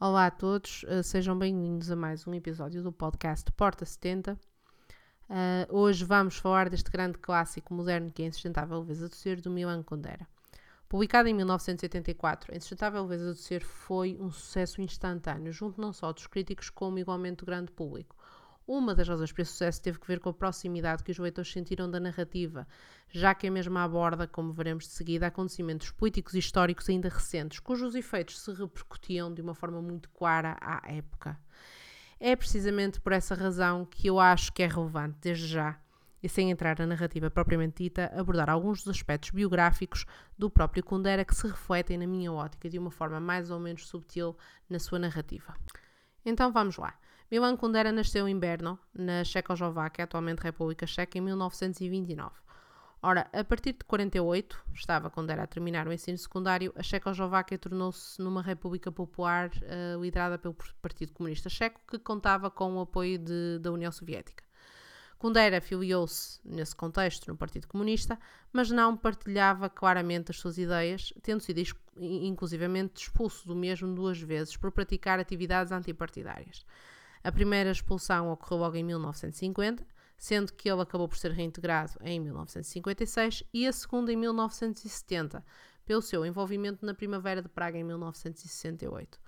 Olá a todos, uh, sejam bem-vindos a mais um episódio do podcast Porta 70. Uh, hoje vamos falar deste grande clássico moderno que é Insustentável Leveza do Ser, do Milan Kundera. Publicado em 1984, Insustentável Leveza do Ser foi um sucesso instantâneo, junto não só dos críticos como igualmente do grande público. Uma das razões para esse sucesso teve que ver com a proximidade que os leitores sentiram da narrativa, já que a mesma aborda, como veremos de seguida, acontecimentos políticos e históricos ainda recentes, cujos efeitos se repercutiam de uma forma muito clara à época. É precisamente por essa razão que eu acho que é relevante, desde já, e sem entrar na narrativa propriamente dita, abordar alguns dos aspectos biográficos do próprio Kundera que se refletem na minha ótica de uma forma mais ou menos subtil na sua narrativa. Então vamos lá. Milan Kundera nasceu em Brno, na Checoslováquia, atualmente República Checa, em 1929. Ora, a partir de 48, estava Kundera a terminar o ensino secundário, a Checoslováquia tornou-se numa república popular uh, liderada pelo Partido Comunista Checo, que contava com o apoio de, da União Soviética. Kundera filiou-se, nesse contexto, no Partido Comunista, mas não partilhava claramente as suas ideias, tendo sido inclusivamente expulso do mesmo duas vezes por praticar atividades antipartidárias. A primeira expulsão ocorreu logo em 1950, sendo que ele acabou por ser reintegrado em 1956, e a segunda em 1970, pelo seu envolvimento na Primavera de Praga em 1968.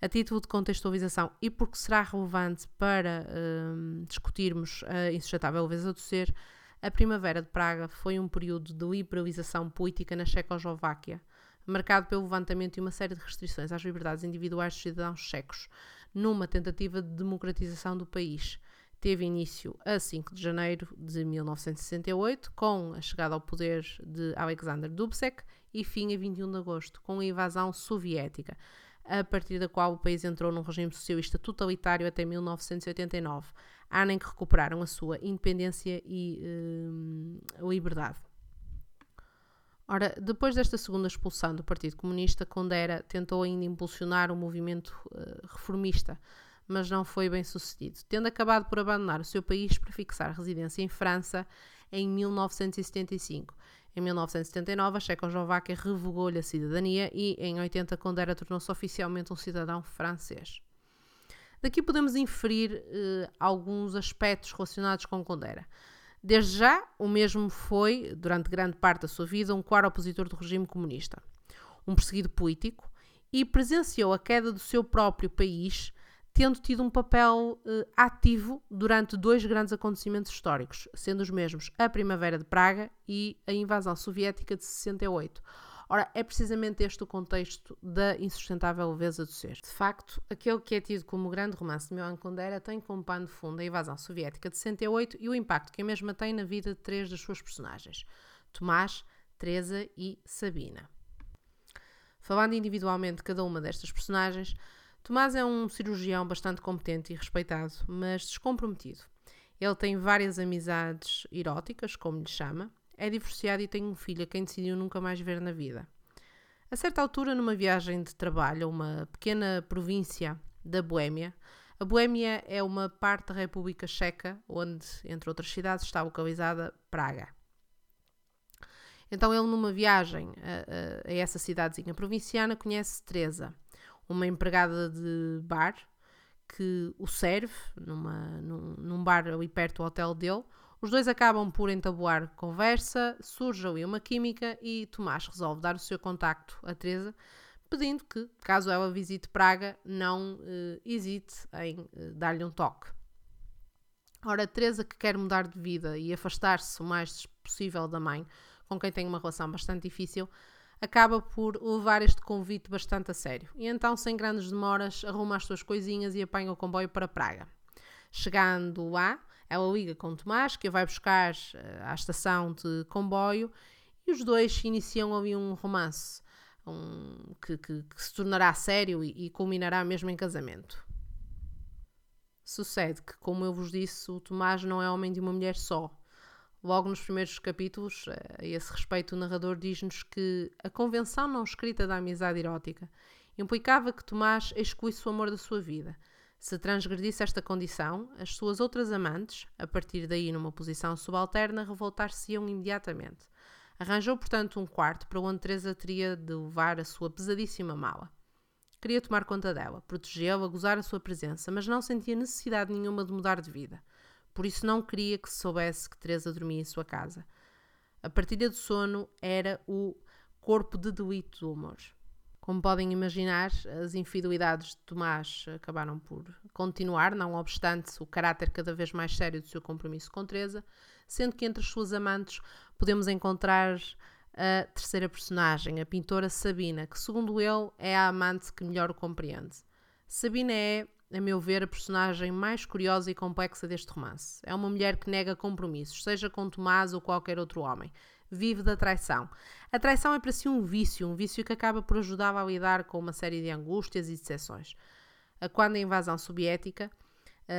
A título de contextualização e porque será relevante para um, discutirmos a insustentável leveza do ser, a Primavera de Praga foi um período de liberalização política na Checoslováquia, marcado pelo levantamento de uma série de restrições às liberdades individuais dos cidadãos checos, numa tentativa de democratização do país. Teve início a 5 de janeiro de 1968, com a chegada ao poder de Alexander Dubček, e fim a 21 de agosto, com a invasão soviética, a partir da qual o país entrou num regime socialista totalitário até 1989, ano em que recuperaram a sua independência e uh, liberdade. Ora, depois desta segunda expulsão do Partido Comunista, Condera tentou ainda impulsionar o movimento uh, reformista, mas não foi bem sucedido, tendo acabado por abandonar o seu país para fixar residência em França em 1975. Em 1979, a Checoslováquia revogou-lhe a cidadania e, em 80, Condera tornou-se oficialmente um cidadão francês. Daqui podemos inferir uh, alguns aspectos relacionados com Condera. Desde já, o mesmo foi, durante grande parte da sua vida, um claro opositor do regime comunista, um perseguido político, e presenciou a queda do seu próprio país, tendo tido um papel eh, ativo durante dois grandes acontecimentos históricos, sendo os mesmos a Primavera de Praga e a invasão soviética de 68. Ora, é precisamente este o contexto da insustentável leveza do ser. De facto, aquele que é tido como o grande romance de Milan Kundera tem como pano de fundo a invasão soviética de 68 e o impacto que a mesma tem na vida de três das suas personagens, Tomás, Teresa e Sabina. Falando individualmente de cada uma destas personagens, Tomás é um cirurgião bastante competente e respeitado, mas descomprometido. Ele tem várias amizades eróticas, como lhe chama, é divorciado e tem um filho a quem decidiu nunca mais ver na vida. A certa altura, numa viagem de trabalho a uma pequena província da Boémia, a Boémia é uma parte da República Checa, onde, entre outras cidades, está localizada Praga. Então, ele, numa viagem a, a, a essa cidadezinha provinciana, conhece Teresa, uma empregada de bar que o serve numa, num, num bar ali perto do hotel dele, os dois acabam por entabuar conversa, surge ali uma química e Tomás resolve dar o seu contacto a Teresa, pedindo que, caso ela visite Praga, não eh, hesite em eh, dar-lhe um toque. Ora, Teresa, que quer mudar de vida e afastar-se o mais possível da mãe, com quem tem uma relação bastante difícil, acaba por levar este convite bastante a sério. E então, sem grandes demoras, arruma as suas coisinhas e apanha o comboio para Praga. Chegando lá, ela liga com Tomás, que a vai buscar uh, à estação de comboio, e os dois iniciam ali um romance um, que, que, que, se tornará sério e, e culminará mesmo em casamento. Sucede que, como eu vos disse, o Tomás não é homem de uma mulher só. Logo nos primeiros capítulos, eh, a esse respeito, o narrador diz-nos que a convenção não escrita da amizade erótica implicava que Tomás excluísse o amor da sua vida, Se transgredisse esta condição, as suas outras amantes, a partir daí numa posição subalterna, revoltar-se-iam imediatamente. Arranjou, portanto, um quarto para onde Teresa teria de levar a sua pesadíssima mala. Queria tomar conta dela, protegê-la, gozar a sua presença, mas não sentia necessidade nenhuma de mudar de vida. Por isso não queria que se soubesse que Teresa dormia em sua casa. A partilha do sono era o corpo de delito do amor. Como podem imaginar, as infidelidades de Tomás acabaram por continuar, não obstante o caráter cada vez mais sério do seu compromisso com Teresa, sendo que entre as suas amantes podemos encontrar a terceira personagem, a pintora Sabina, que segundo ele é a amante que melhor o compreende. Sabina é, a meu ver, a personagem mais curiosa e complexa deste romance. É uma mulher que nega compromissos, seja com Tomás ou qualquer outro homem vive da traição. A traição é para si um vício, um vício que acaba por ajudá-la a lidar com uma série de angústias e decepções. Quando a invasão soviética,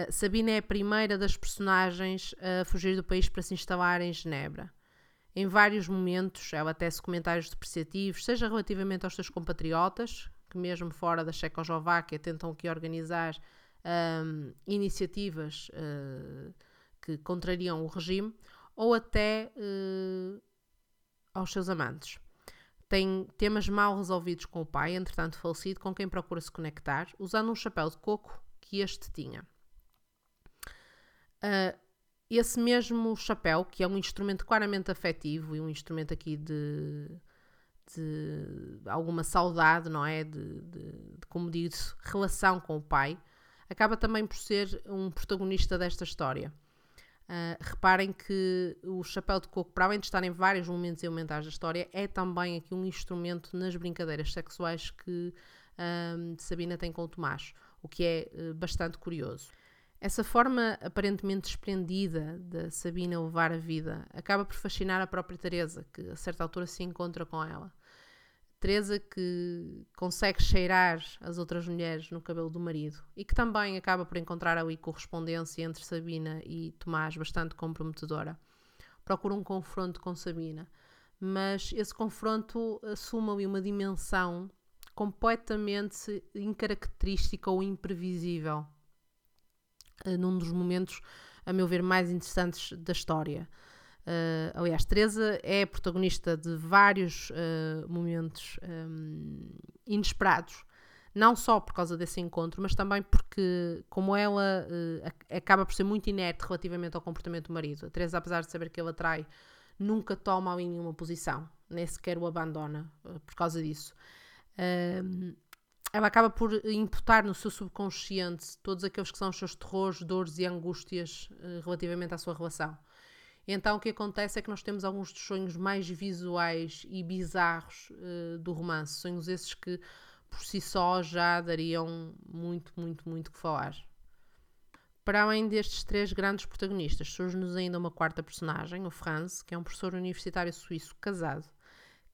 Sabina é a primeira das personagens a fugir do país para se instalar em Genebra. Em vários momentos, ela tece comentários depreciativos, seja relativamente aos seus compatriotas, que mesmo fora da Checoslováquia tentam aqui organizar um, iniciativas uh, que contrariam o regime, ou até uh, aos seus amantes. Tem temas mal resolvidos com o pai, entretanto falecido, com quem procura se conectar, usando um chapéu de coco que este tinha. Uh, esse mesmo chapéu, que é um instrumento claramente afetivo e um instrumento aqui de, de alguma saudade, não é? De, de, de, como diz, relação com o pai, acaba também por ser um protagonista desta história. Uh, reparem que o chapéu de coco, para além de estar em vários momentos elementares da história, é também aqui um instrumento nas brincadeiras sexuais que uh, Sabina tem com o Tomás, o que é uh, bastante curioso. Essa forma aparentemente esplendida de Sabina levar a vida acaba por fascinar a própria Teresa, que a certa altura se encontra com ela. Teresa que consegue cheirar as outras mulheres no cabelo do marido e que também acaba por encontrar ali correspondência entre Sabina e Tomás bastante comprometedora. Procura um confronto com Sabina, mas esse confronto assume ali uma dimensão completamente incaracterística ou imprevisível uh, num dos momentos, a meu ver, mais interessantes da história. Uh, aliás, Teresa é protagonista de vários uh, momentos um, inesperados, não só por causa desse encontro, mas também porque, como ela uh, acaba por ser muito inerte relativamente ao comportamento do marido, a Teresa, apesar de saber que ele atrai, nunca toma ali nenhuma posição, nem sequer o abandona por causa disso. ela acaba por imputar no seu subconsciente todos aqueles que são os seus terrores, dores e angústias relativamente à sua relação. Então o que acontece é que nós temos alguns dos sonhos mais visuais e bizarros uh, do romance, sonhos esses que por si só já dariam muito, muito, muito que falar. Para além destes três grandes protagonistas, surge-nos ainda uma quarta personagem, o Franz, que é um professor universitário suíço casado,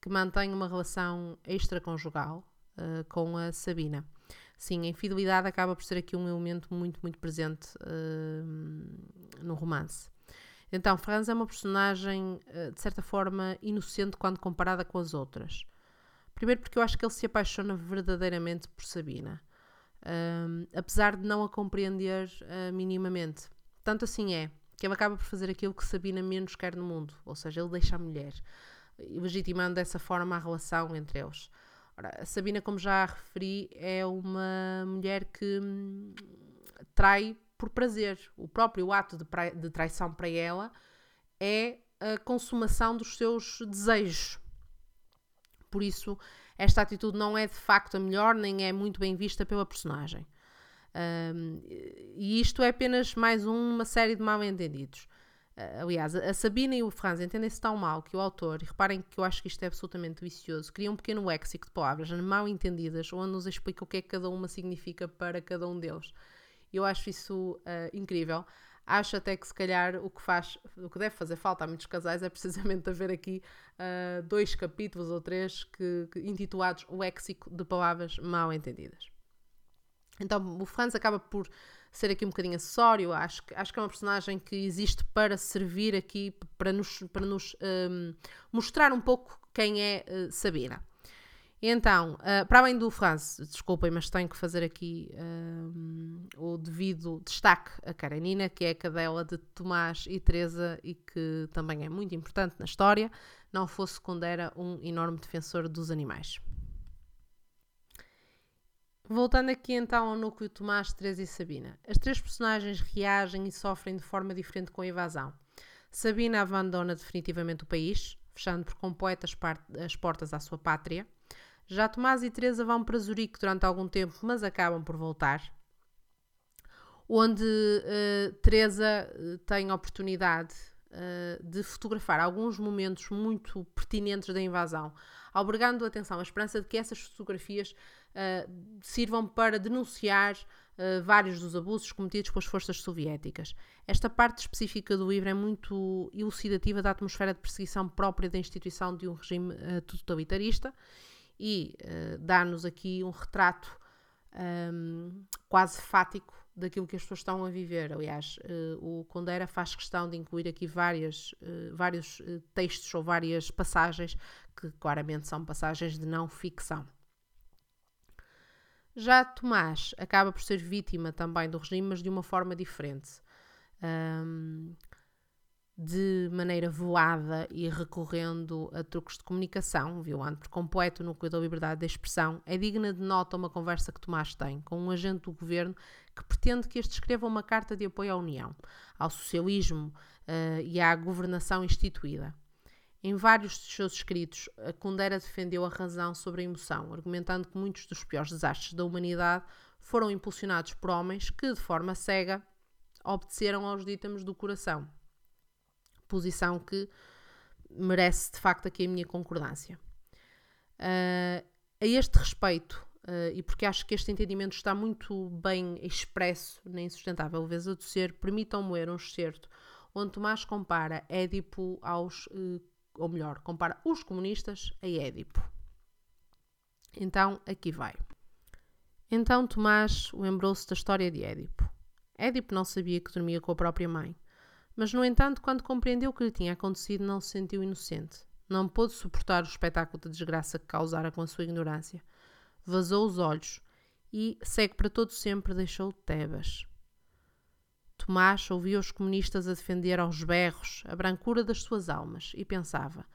que mantém uma relação extraconjugal uh, com a Sabina. Sim, a infidelidade acaba por ser aqui um elemento muito, muito presente uh, no romance. Então, Franz é uma personagem, eh, de certa forma, inocente quando comparada com as outras. Primeiro porque eu acho que ele se apaixona verdadeiramente por Sabina, um, apesar de não a compreender uh, minimamente. Tanto assim é que ele acaba por fazer aquilo que Sabina menos quer no mundo, ou seja, ele deixa a mulher, legitimando dessa forma a relação entre eles. Ora, a Sabina, como já referi, é uma mulher que hum, trai por prazer. O próprio ato de, de traição para ela é a consumação dos seus desejos. Por isso, esta atitude não é de facto a melhor, nem é muito bem vista pela personagem. Um, e isto é apenas mais uma série de mal-entendidos. Uh, aliás, a Sabina e o Franz entendem-se tão mal que o autor, e reparem que eu acho que isto é absolutamente vicioso, cria um pequeno léxico de palavras mal entendidas, onde nos explica o que é que cada uma significa para cada um deles. Eu acho isso uh, incrível. Acho até que se calhar o que faz, o que deve fazer falta a muitos casais é precisamente haver aqui uh, dois capítulos ou três que, que, intitulados O Léxico de Palavras Mal Entendidas. Então o Franz acaba por ser aqui um bocadinho acessório, acho, acho que é uma personagem que existe para servir aqui, para nos, para nos um, mostrar um pouco quem é uh, Sabina. Então, uh, para além do France, desculpem, mas tenho que fazer aqui uh, o devido destaque a Karenina, que é a cadela de Tomás e Teresa e que também é muito importante na história, não fosse Condera um enorme defensor dos animais. Voltando aqui então ao núcleo Tomás, Teresa e Sabina. As três personagens reagem e sofrem de forma diferente com a invasão. Sabina abandona definitivamente o país, fechando por completo as, as portas à sua pátria. Já Tomás e Teresa vão para Zurique durante algum tempo, mas acabam por voltar. Onde uh, Teresa uh, tem a oportunidade uh, de fotografar alguns momentos muito pertinentes da invasão, albergando atenção a esperança de que essas fotografias sirvam para denunciar vários dos abusos cometidos pelas forças soviéticas. Esta parte específica do livro é muito elucidativa da atmosfera de perseguição própria da instituição de um regime totalitarista e uh, dá-nos aqui um retrato um, quase fático daquilo que as pessoas estão a viver. Aliás, uh, o Condera faz questão de incluir aqui várias, uh, vários textos ou várias passagens que claramente são passagens de não ficção. Já Tomás acaba por ser vítima também do regime, mas de uma forma diferente. Um, de maneira voada e recorrendo a truques de comunicação, violando por completo o núcleo da liberdade de expressão, é digna de nota uma conversa que Tomás tem com um agente do governo que pretende que este escreva uma carta de apoio à União, ao socialismo uh, e à governação instituída. Em vários dos seus escritos, a Kundera defendeu a razão sobre a emoção, argumentando que muitos dos piores desastres da humanidade foram impulsionados por homens que, de forma cega, obedeceram aos dítames do coração posição que merece de facto aqui a minha concordância. Uh, a este respeito, uh, e porque acho que este entendimento está muito bem expresso na Insustentável Leveza do Ser, permitam-me ler um excerto onde Tomás compara Édipo aos, uh, ou melhor, compara os comunistas a Édipo. Então, aqui vai. Então Tomás lembrou-se da história de Édipo. Édipo não sabia que dormia com a própria mãe. Mas, no entanto, quando compreendeu o que lhe tinha acontecido, não se sentiu inocente. Não pôde suportar o espetáculo de desgraça que causara com a sua ignorância. Vazou os olhos e, cego para todo sempre, deixou Tebas. Tomás ouvia os comunistas a defender aos berros a brancura das suas almas e pensava: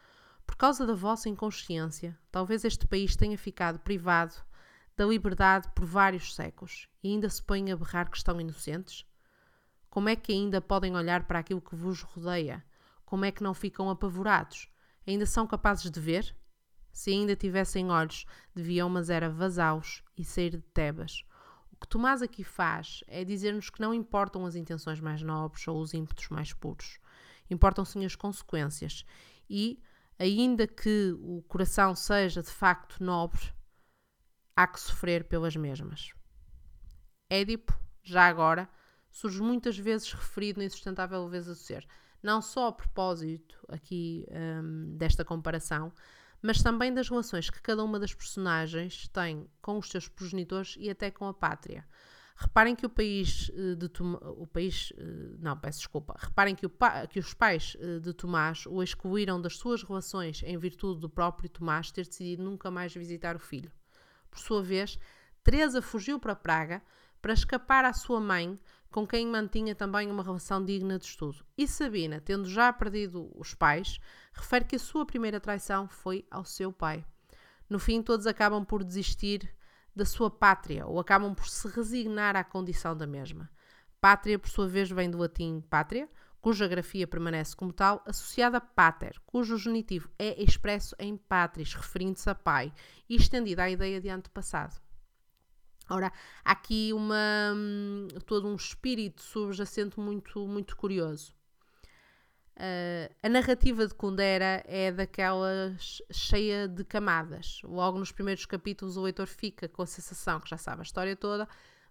por causa da vossa inconsciência, talvez este país tenha ficado privado da liberdade por vários séculos e ainda se põem a berrar que estão inocentes? Como é que ainda podem olhar para aquilo que vos rodeia? Como é que não ficam apavorados? Ainda são capazes de ver? Se ainda tivessem olhos, deviam, mas era vazá-los e sair de Tebas. O que Tomás aqui faz é dizer-nos que não importam as intenções mais nobres ou os ímpetos mais puros. Importam sim as consequências. E, ainda que o coração seja de facto nobre, há que sofrer pelas mesmas. Édipo, já agora, surge muitas vezes referido na insustentável leveza do ser. Não só a propósito aqui um, desta comparação, mas também das relações que cada uma das personagens tem com os seus progenitores e até com a pátria. Reparem que o país eh, de o país, eh, não, peço desculpa. Reparem que, o que os pais eh, de Tomás o excluíram das suas relações em virtude do próprio Tomás ter decidido nunca mais visitar o filho. Por sua vez, Teresa fugiu para Praga para escapar à sua mãe, com quem mantinha também uma relação digna de estudo. E Sabina, tendo já perdido os pais, refere que a sua primeira traição foi ao seu pai. No fim, todos acabam por desistir da sua pátria ou acabam por se resignar à condição da mesma. Pátria, por sua vez, vem do latim pátria, cuja grafia permanece como tal, associada a pater, cujo genitivo é expresso em patris, referindo-se a pai, e estendida à ideia de antepassado. Ora, há aqui uma, hum, todo um espírito subjacente muito, muito curioso. Uh, a narrativa de Kundera é daquelas cheia de camadas. Logo nos primeiros capítulos, o leitor fica com a sensação que já sabe a história toda,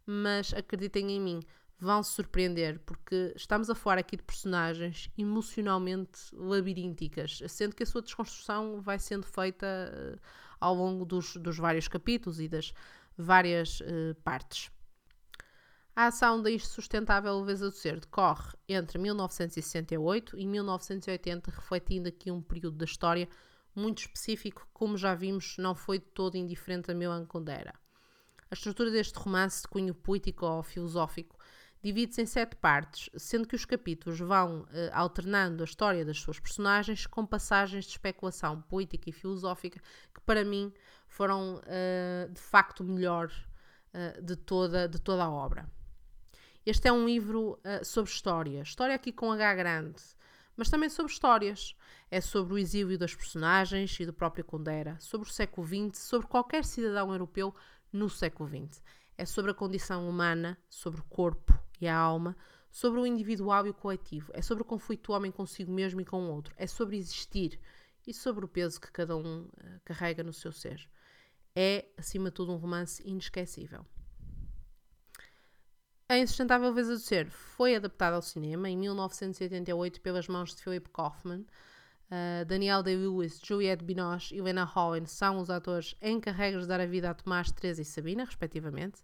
mas acreditem em mim, vão se surpreender, porque estamos a falar aqui de personagens emocionalmente labirínticas, sendo que a sua desconstrução vai sendo feita uh, ao longo dos, dos vários capítulos e das várias uh, partes. A ação da Sustentável Leveza do Ser decorre entre 1968 e 1980, refletindo aqui um período da história muito específico, como já vimos, não foi todo indiferente a Milan Kundera. A estrutura deste romance de cunho poético ou filosófico divide-se em sete partes, sendo que os capítulos vão eh, alternando a história das suas personagens com passagens de especulação poética e filosófica que, para mim, foram eh, de facto o melhor eh, de, toda, de toda a obra. Este é um livro sobre história, história aqui com H grande, mas também sobre histórias. É sobre o exílio das personagens e do próprio Condera, sobre o século XX, sobre qualquer cidadão europeu no século XX. É sobre a condição humana, sobre o corpo e a alma, sobre o individual e o coletivo. É sobre o conflito do homem consigo mesmo e com o outro. É sobre existir e sobre o peso que cada um uh, carrega no seu ser. É, acima de tudo, um romance inesquecível. A Insustentável Veza do Ser foi adaptada ao cinema em 1988 pelas mãos de Philip Kaufman. Uh, Daniel Day-Lewis, Juliette Binoche e Lena Holland são os atores encarregados de dar a vida a Tomás, Teresa e Sabina, respectivamente.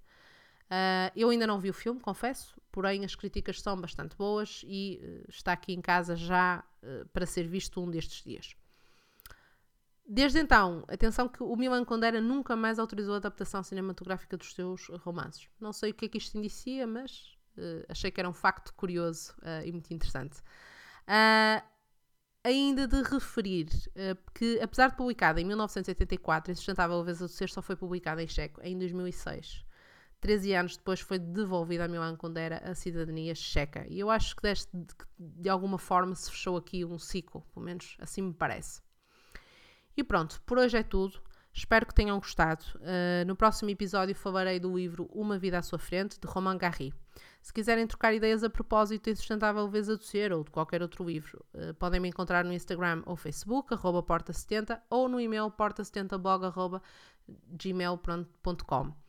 Uh, eu ainda não vi o filme, confesso, porém as críticas são bastante boas e uh, está aqui em casa já para ser visto um destes dias. Desde então, atenção que o Milan Kundera nunca mais autorizou a adaptação cinematográfica dos seus romances. Não sei o que é que isto indicia, mas uh, achei que era um facto curioso uh, e muito interessante. Uh, ainda de referir que, apesar de publicada em 1984, Insustentável Leveza do Ser só foi publicada em checo em 2006. 13 anos depois foi devolvida a Milan Kundera a cidadania checa. E eu acho que deste, de, alguma forma se fechou aqui um ciclo, pelo menos assim me parece. E pronto, por hoje é tudo. Espero que tenham gostado. Uh, no próximo episódio falarei do livro Uma Vida à Sua Frente, de Romain Gary. Se quiserem trocar ideias a propósito de Sustentável Leveza do Ser ou de qualquer outro livro, uh, podem me encontrar no Instagram ou Facebook, arroba porta70, ou no e-mail porta70blog, arroba gmail.com.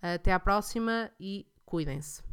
Até à próxima e cuidem-se.